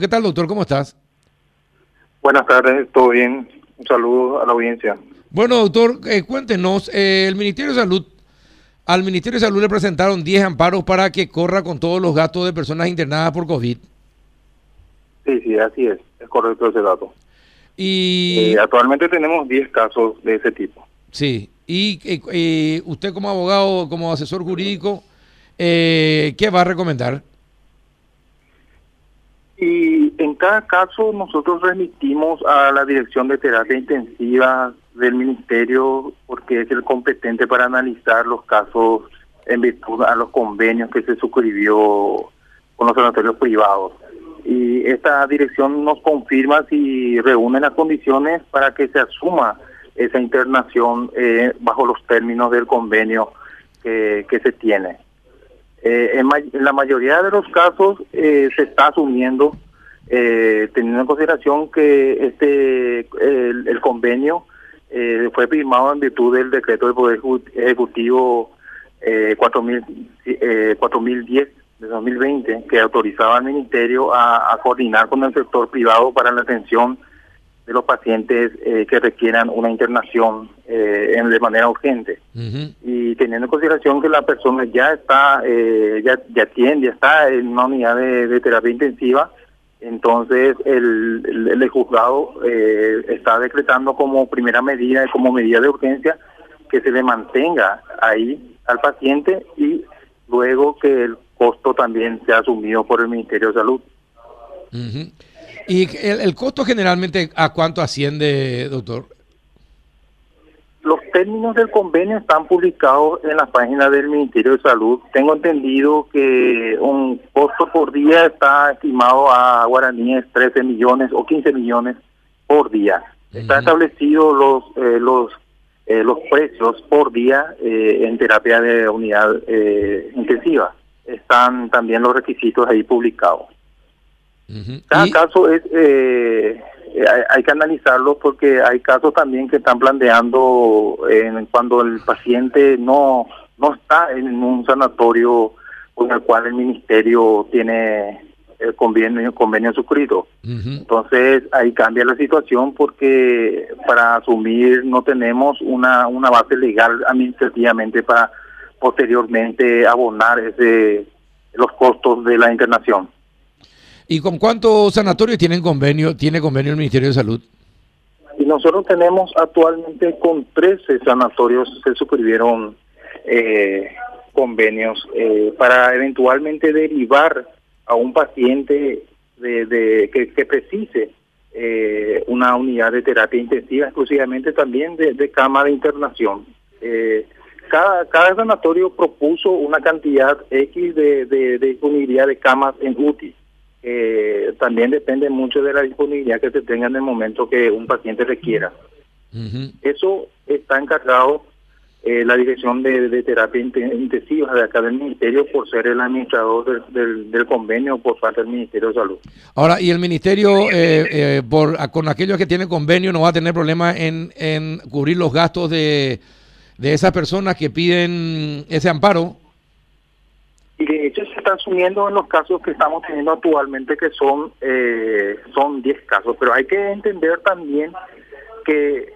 ¿Qué tal, doctor? ¿Cómo estás? Buenas tardes, todo bien. Un saludo a la audiencia. Bueno, doctor, eh, cuéntenos, eh, el Ministerio de Salud, al Ministerio de Salud le presentaron 10 amparos para que corra con todos los gastos de personas internadas por COVID. Sí, sí, así es, es correcto ese dato. Y Eh, actualmente tenemos 10 casos de ese tipo. sí, y usted como abogado, como asesor jurídico, ¿qué va a recomendar? Y en cada caso nosotros remitimos a la Dirección de Terapia Intensiva del Ministerio porque es el competente para analizar los casos en virtud a los convenios que se suscribió con los sanatorios privados. Y esta dirección nos confirma si reúne las condiciones para que se asuma esa internación eh, bajo los términos del convenio que, que se tiene. Eh, en, may- en la mayoría de los casos eh, se está asumiendo, eh, teniendo en consideración que este el, el convenio eh, fue firmado en virtud del decreto del Poder Ejecu- Ejecutivo eh, 4000, eh, 4010 de 2020, que autorizaba al Ministerio a coordinar con el sector privado para la atención de los pacientes eh, que requieran una internación eh, en- de manera urgente. Y teniendo en consideración que la persona ya está eh, ya ya tiene ya está en una unidad de, de terapia intensiva entonces el, el, el juzgado eh, está decretando como primera medida como medida de urgencia que se le mantenga ahí al paciente y luego que el costo también sea asumido por el Ministerio de Salud. Ujú. ¿Y el, el costo generalmente a cuánto asciende, doctor? Los términos del convenio están publicados en la página del Ministerio de Salud. Tengo entendido que un costo por día está estimado a guaraníes 13 millones o 15 millones por día. Están establecidos los eh, los eh, los precios por día eh, en terapia de unidad eh, intensiva. Están también los requisitos ahí publicados. Cada Y- caso es eh, eh, hay, que analizarlo porque hay casos también que están planteando en cuando el paciente no no está en un sanatorio con el cual el ministerio tiene el convenio convenio suscrito. Entonces ahí cambia la situación porque para asumir no tenemos una una base legal administrativamente para posteriormente abonar ese los costos de la internación. ¿Y con cuántos sanatorios tienen convenio, tiene convenio el Ministerio de Salud? Y nosotros tenemos actualmente con 13 sanatorios se suscribieron eh, convenios eh, para eventualmente derivar a un paciente de, de- que, que precise eh, una unidad de terapia intensiva, exclusivamente también de, de cama de internación. Eh, cada, cada sanatorio propuso una cantidad X de, de- de disponibilidad de camas en UTI. Eh, también depende mucho de la disponibilidad que se tenga en el momento que un paciente requiera. Ujú. Eso está encargado eh, la Dirección de, de Terapia Inte- Intensiva de acá del Ministerio por ser el administrador del, del- del convenio por parte del Ministerio de Salud. Ahora, ¿y el Ministerio, eh, eh, por, con aquellos que tienen convenio, no va a tener problema en, en cubrir los gastos de, de esas personas que piden ese amparo? Y de hecho se está asumiendo en los casos que estamos teniendo actualmente, que son eh, son 10 casos, pero hay que entender también que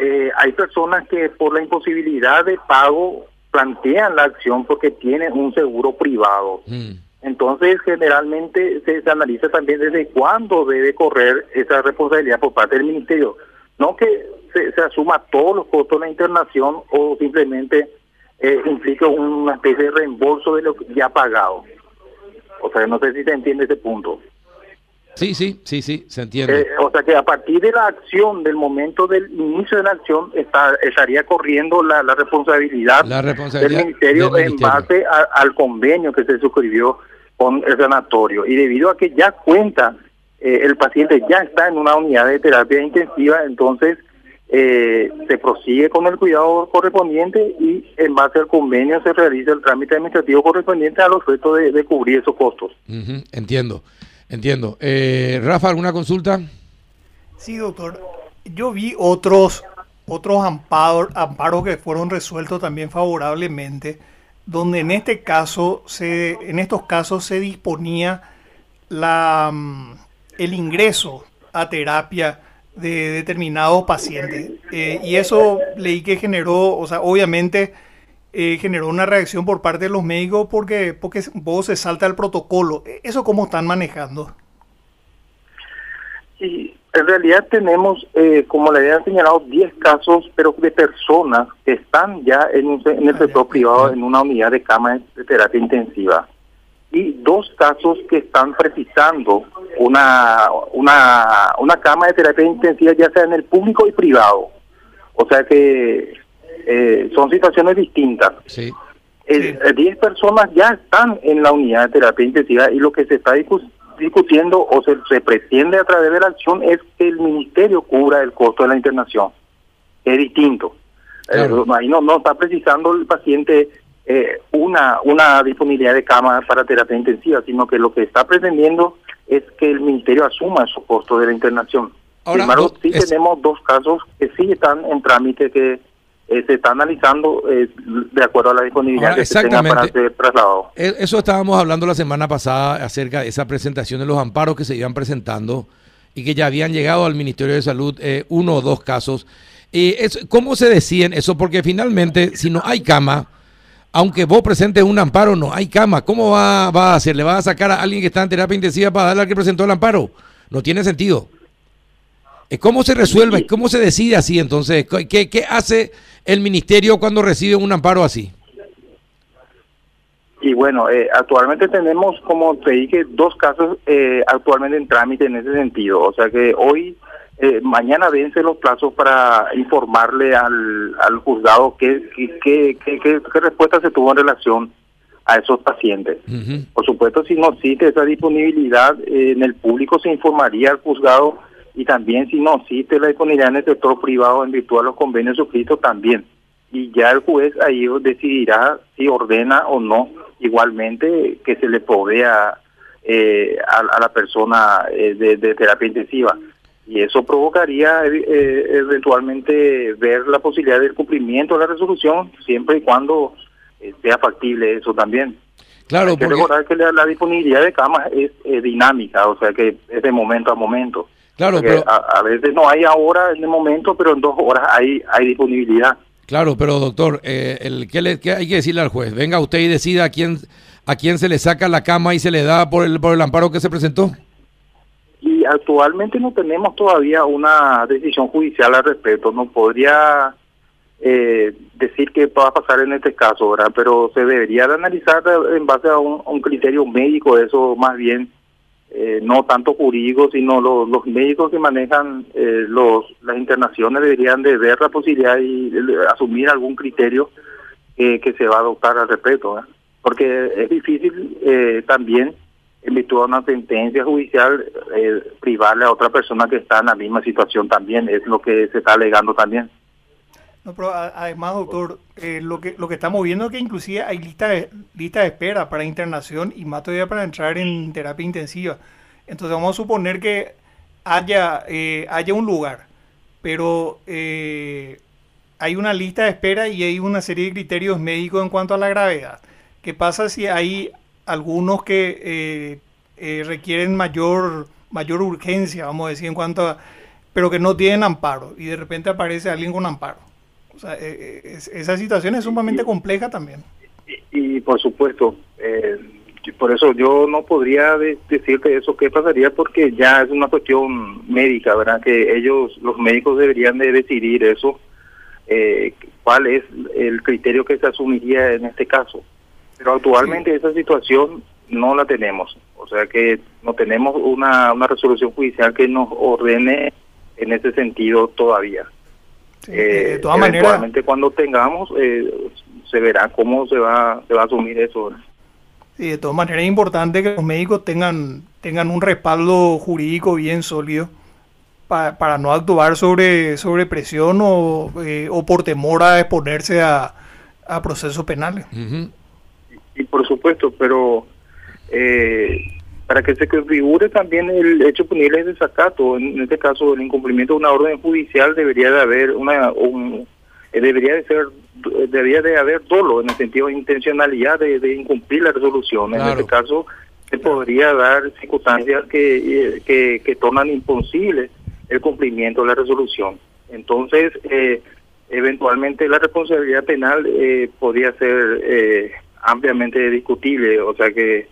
eh, hay personas que por la imposibilidad de pago plantean la acción porque tienen un seguro privado. Mm. Entonces, generalmente se, se analiza también desde cuándo debe correr esa responsabilidad por parte del ministerio. No que se, se asuma todos los costos de la internación o simplemente eh, implica una especie de reembolso de lo que ya pagado. O sea, no sé si se entiende ese punto. Sí, sí, sí, sí, se entiende. Eh, o sea que a partir de la acción, del momento del inicio de la acción, está, estaría corriendo la, la responsabilidad La responsabilidad del ministerio del en base a- al convenio que se suscribió con el sanatorio. Y debido a que ya cuenta, eh, el paciente ya está en una unidad de terapia intensiva, entonces eh, se prosigue con el cuidado correspondiente y en base al convenio se realiza el trámite administrativo correspondiente a los efectos de, de cubrir esos costos. Entiendo, entiendo. Eh, Rafa, ¿alguna consulta? Sí, doctor. Yo vi otros otros amparos, amparos que fueron resueltos también favorablemente, donde en este caso se en estos casos se disponía la, mm, el ingreso a terapia de determinados pacientes. Eh, y eso leí que generó, o sea, obviamente eh, generó una reacción por parte de los médicos porque, porque vos se salta el protocolo. ¿Eso cómo están manejando? Sí, en realidad tenemos, eh, como le había señalado, 10 casos, pero de personas que están ya en, en el sector privado en una unidad de cama de terapia intensiva. Y dos casos que están precisando una, una, una cama de terapia intensiva, ya sea en el público y privado. O sea que eh, son situaciones distintas. Sí. 10 personas ya están en la unidad de terapia intensiva y lo que se está discutiendo o se, pretende a través de la acción es que el ministerio cubra el costo de la internación. Es distinto. Eh, ahí no, no está precisando el paciente eh, una, una disponibilidad de cama para terapia intensiva, sino que lo que está pretendiendo es que el ministerio asuma su costo de la internación. Ahora, Sin embargo, sí tenemos dos casos que sí están en trámite que eh, se está analizando eh, de acuerdo a la disponibilidad que se tenga para ser trasladado. E, eso estábamos hablando la semana pasada acerca de esa presentación de los amparos que se iban presentando y que ya habían llegado al Ministerio de Salud eh, uno o dos casos. ¿Cómo se deciden eso? Porque finalmente, si no hay cama, aunque vos presentes un amparo, no hay cama. ¿Cómo va, va a hacer? ¿Le va a sacar a alguien que está en terapia intensiva para darle al que presentó el amparo? No tiene sentido. ¿Cómo se resuelve? ¿Cómo se decide así entonces? ¿Qué, qué hace el ministerio cuando recibe un amparo así? Y bueno, eh, actualmente tenemos, como te dije, dos casos eh, actualmente en trámite en ese sentido. O sea que hoy, eh, mañana vence los plazos para informarle al, al juzgado qué, qué, qué, qué, respuesta se tuvo en relación a esos pacientes. Por supuesto, si no existe esa disponibilidad en el público, se informaría al juzgado y también si no existe la disponibilidad en el sector privado en virtud de los convenios suscritos también. Y ya el juez ahí decidirá si ordena o no igualmente que se le provea eh, a, la persona eh, de, terapia intensiva. Y eso provocaría eh, eventualmente ver la posibilidad del cumplimiento de la resolución siempre y cuando sea factible eso también. Claro, Hay que recordar que la, disponibilidad de camas es dinámica, o sea que es de momento a momento. Claro, pero... a, veces no hay ahora en el momento, pero en dos horas hay, hay disponibilidad. Claro, pero doctor, eh, el, ¿qué, le, hay que decirle al juez? Venga usted y decida a quién, a quién se le saca la cama y se le da por el, por el amparo que se presentó. Actualmente no tenemos todavía una decisión judicial al respecto. No podría eh, decir qué va a pasar en este caso, ¿verdad? Pero se debería de analizar en base a un, criterio médico, eso más bien eh, no tanto jurídicos, sino los, médicos que manejan eh, los, las internaciones deberían de ver la posibilidad y de asumir algún criterio que se va a adoptar al respecto, porque es difícil eh, también, en virtud de una sentencia judicial, privarle a otra persona que está en la misma situación también, es lo que se está alegando también. Además, doctor, eh, lo que lo que estamos viendo es que inclusive hay lista de, de espera para internación y más todavía para entrar en terapia intensiva. Entonces vamos a suponer que haya, eh, haya un lugar, pero eh, hay una lista de espera y hay una serie de criterios médicos en cuanto a la gravedad. ¿Qué pasa si hay algunos que requieren mayor, mayor urgencia, vamos a decir, en cuanto a, pero que no tienen amparo y de repente aparece alguien con amparo? O sea, eh, eh, esa situación es sumamente compleja también. Y, por supuesto, eh, por eso yo no podría decirte eso qué pasaría porque ya es una cuestión médica, ¿verdad? Que ellos, los médicos deberían de decidir eso, cuál es el criterio que se asumiría en este caso. Pero actualmente esa situación no la tenemos, o sea que no tenemos una, una resolución judicial que nos ordene en ese sentido todavía. Eh, de todas maneras. cuando tengamos, eh, se verá cómo se va, se va a asumir eso. Sí, de todas maneras es importante que los médicos tengan, tengan un respaldo jurídico bien sólido para no actuar sobre, sobre presión o, eh, o por temor a exponerse a, a procesos penales. Y, por supuesto, pero eh, para que se configure también el hecho punible de desacato, en este caso el incumplimiento de una orden judicial debería de haber una un, eh, debería de ser debería de haber dolo en el sentido de intencionalidad de, incumplir la resolución. En este caso se podría dar circunstancias que, que, que tornan imposible el cumplimiento de la resolución. Entonces, eh, eventualmente la responsabilidad penal eh, podría ser eh, ampliamente discutible, o sea que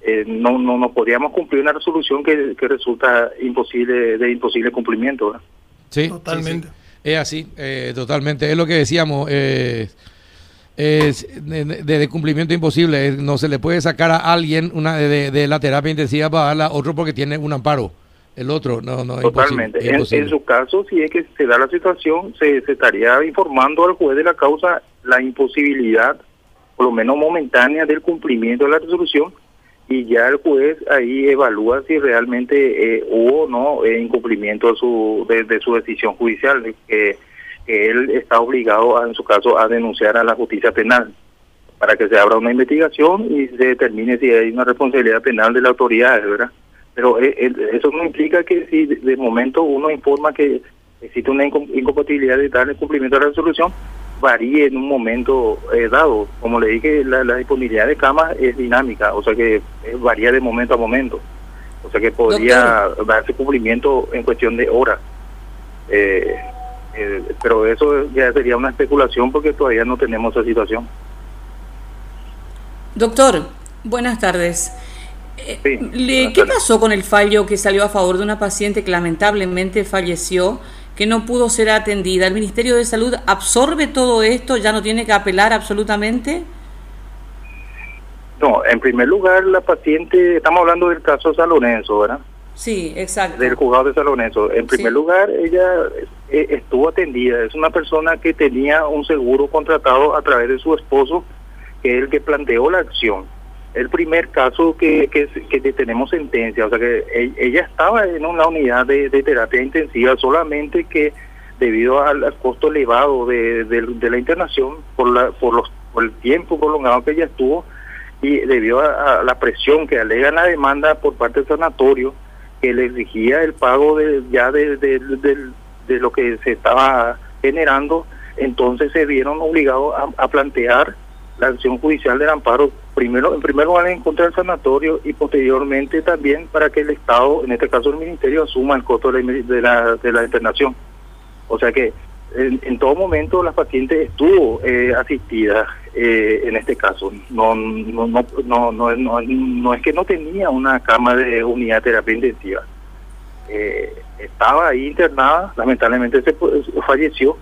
eh, no, no, no podríamos cumplir una resolución que, que resulta imposible de imposible cumplimiento. Sí, totalmente. Es así, eh, totalmente. Es lo que decíamos. Eh, es de, cumplimiento imposible. No se le puede sacar a alguien una de, de la terapia intensiva para darla a otro porque tiene un amparo. El otro, no, no. Totalmente. en, en, su caso, si es que se da la situación, se, se estaría informando al juez de la causa la imposibilidad, por lo menos momentánea, del cumplimiento de la resolución y ya el juez ahí evalúa si realmente eh, hubo o no eh, incumplimiento de su, de, su decisión judicial, que, él está obligado, en su caso, a denunciar a la justicia penal para que se abra una investigación y se determine si hay una responsabilidad penal de la autoridad, ¿verdad? Pero eh, eso no implica que si de momento uno informa que existe una incompatibilidad de tal cumplimiento de la resolución, varíe en un momento eh, dado. Como le dije, la, disponibilidad de camas es dinámica, o sea que eh, varía de momento a momento. O sea que podría darse cumplimiento en cuestión de horas. Eh, pero eso ya sería una especulación porque todavía no tenemos esa situación. Doctor, buenas tardes. ¿Qué pasó con el fallo que salió a favor de una paciente que lamentablemente falleció? Que no pudo ser atendida. ¿El Ministerio de Salud absorbe todo esto? ¿Ya no tiene que apelar absolutamente? No, en primer lugar, la paciente, estamos hablando del caso San Lorenzo, ¿verdad? Sí, exacto. Del juzgado de San Lorenzo. En primer lugar, ella eh, estuvo atendida. Es una persona que tenía un seguro contratado a través de su esposo, que es el que planteó la acción el primer caso que, que, tenemos sentencia, o sea que e, ella estaba en una unidad de, terapia intensiva, solamente que debido al, costo elevado de, la internación, por, la, por, los, por el tiempo prolongado que ella estuvo y debido a, la presión que alega la demanda por parte del sanatorio, que le exigía el pago de, ya de, de, lo que se estaba generando, entonces se vieron obligados a, a plantear la acción judicial del amparo, primero en primer lugar en contra del sanatorio y posteriormente también para que el Estado, en este caso el Ministerio, asuma el costo de la, de la, internación. O sea que en, todo momento la paciente estuvo eh, asistida eh, en este caso. No no, no, no, no, no, es que no tenía una cama de unidad de terapia intensiva. Eh, estaba ahí internada, lamentablemente se falleció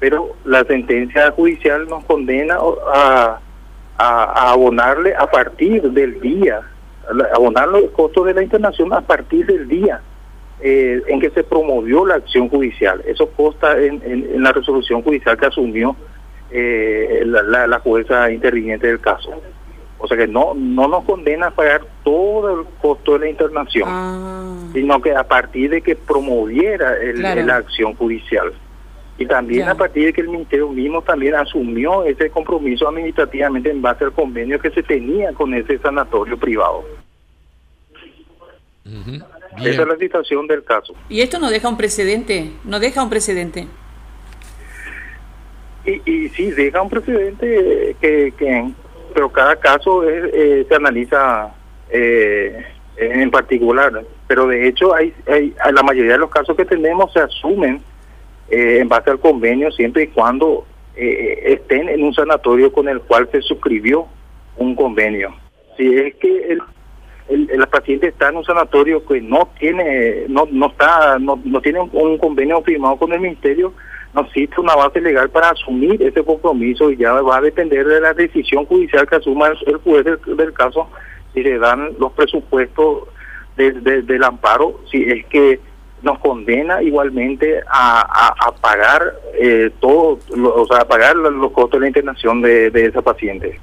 pero la sentencia judicial nos condena a, a, abonarle a partir del día, abonar los costos de la internación a partir del día eh, en que se promovió la acción judicial. Eso consta en, en, la resolución judicial que asumió eh, la, la, jueza interviniente del caso. O sea que no no nos condena a pagar todo el costo de la internación, ah. sino que a partir de que promoviera el, la acción judicial y también a partir de que el Ministerio mismo también asumió ese compromiso administrativamente en base al convenio que se tenía con ese sanatorio privado. Esa es la situación del caso. ¿Y esto no deja un precedente? ¿No deja un precedente? Y, y sí, deja un precedente que, que pero cada caso eh, se analiza eh, en particular. Pero de hecho, hay, hay, la mayoría de los casos que tenemos se asumen eh, en base al convenio siempre y cuando eh, estén en un sanatorio con el cual se suscribió un convenio. Si es que el, paciente está en un sanatorio que no tiene no no está no, no tiene un, convenio firmado con el ministerio, no existe una base legal para asumir ese compromiso y ya va a depender de la decisión judicial que asuma el, juez del, caso si le dan los presupuestos del amparo, si es que nos condena igualmente a, a, pagar eh, todo, o sea, a pagar los costos de la internación de, de esa paciente.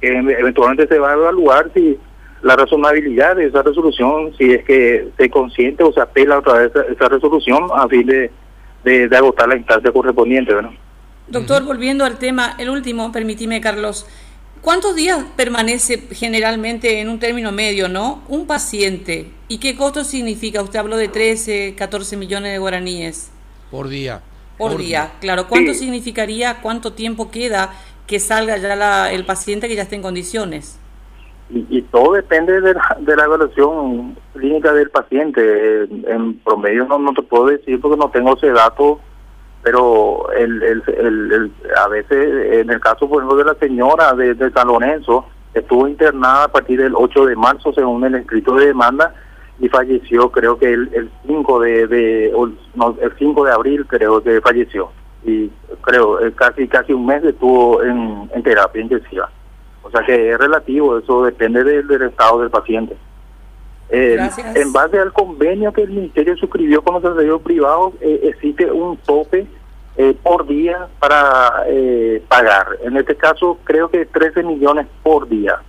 eventualmente se va a evaluar si la razonabilidad de esa resolución, si es que se consiente o se apela otra vez esa, esa resolución a fin de, de, agotar la instancia correspondiente. ¿verdad? Doctor, volviendo al tema, el último, permíteme, Carlos. ¿Cuántos días permanece generalmente en un término medio, no? Un paciente. ¿Y qué costo significa? Usted habló de 13, 14 millones de guaraníes. Por día. Por, día. claro. ¿Cuánto significaría, cuánto tiempo queda que salga ya el paciente que ya esté en condiciones? y, todo depende de la, de la evaluación clínica del paciente. En, promedio no, no te puedo decir porque no tengo ese dato, pero el, el, el, a veces, en el caso, por ejemplo, de la señora de, de San Lorenzo, estuvo internada a partir del 8 de marzo, según el escrito de demanda, y falleció, creo que el, el 5 de, de no, el 5 de abril, creo que falleció. Y creo, eh, casi casi un mes estuvo en, en terapia intensiva. O sea que es relativo, eso depende del, estado del paciente. Eh, en base al convenio que el Ministerio suscribió con los servicios privados, eh, existe un tope eh, por día para pagar. En este caso, creo que 13 millones por día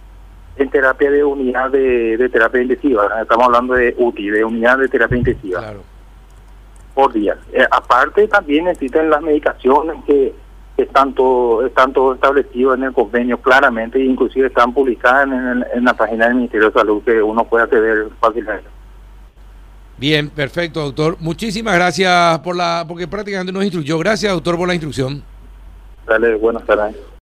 en terapia de unidad de, terapia intensiva. Estamos hablando de UTI, de unidad de terapia intensiva. Por día. aparte, también existen las medicaciones que están todo, están todo establecido en el convenio claramente, e inclusive están publicadas en, la página del Ministerio de Salud que uno puede acceder fácilmente. Bien, perfecto, doctor. Muchísimas gracias por la, porque prácticamente nos instruyó. Gracias, doctor, por la instrucción. Dale, buenas tardes.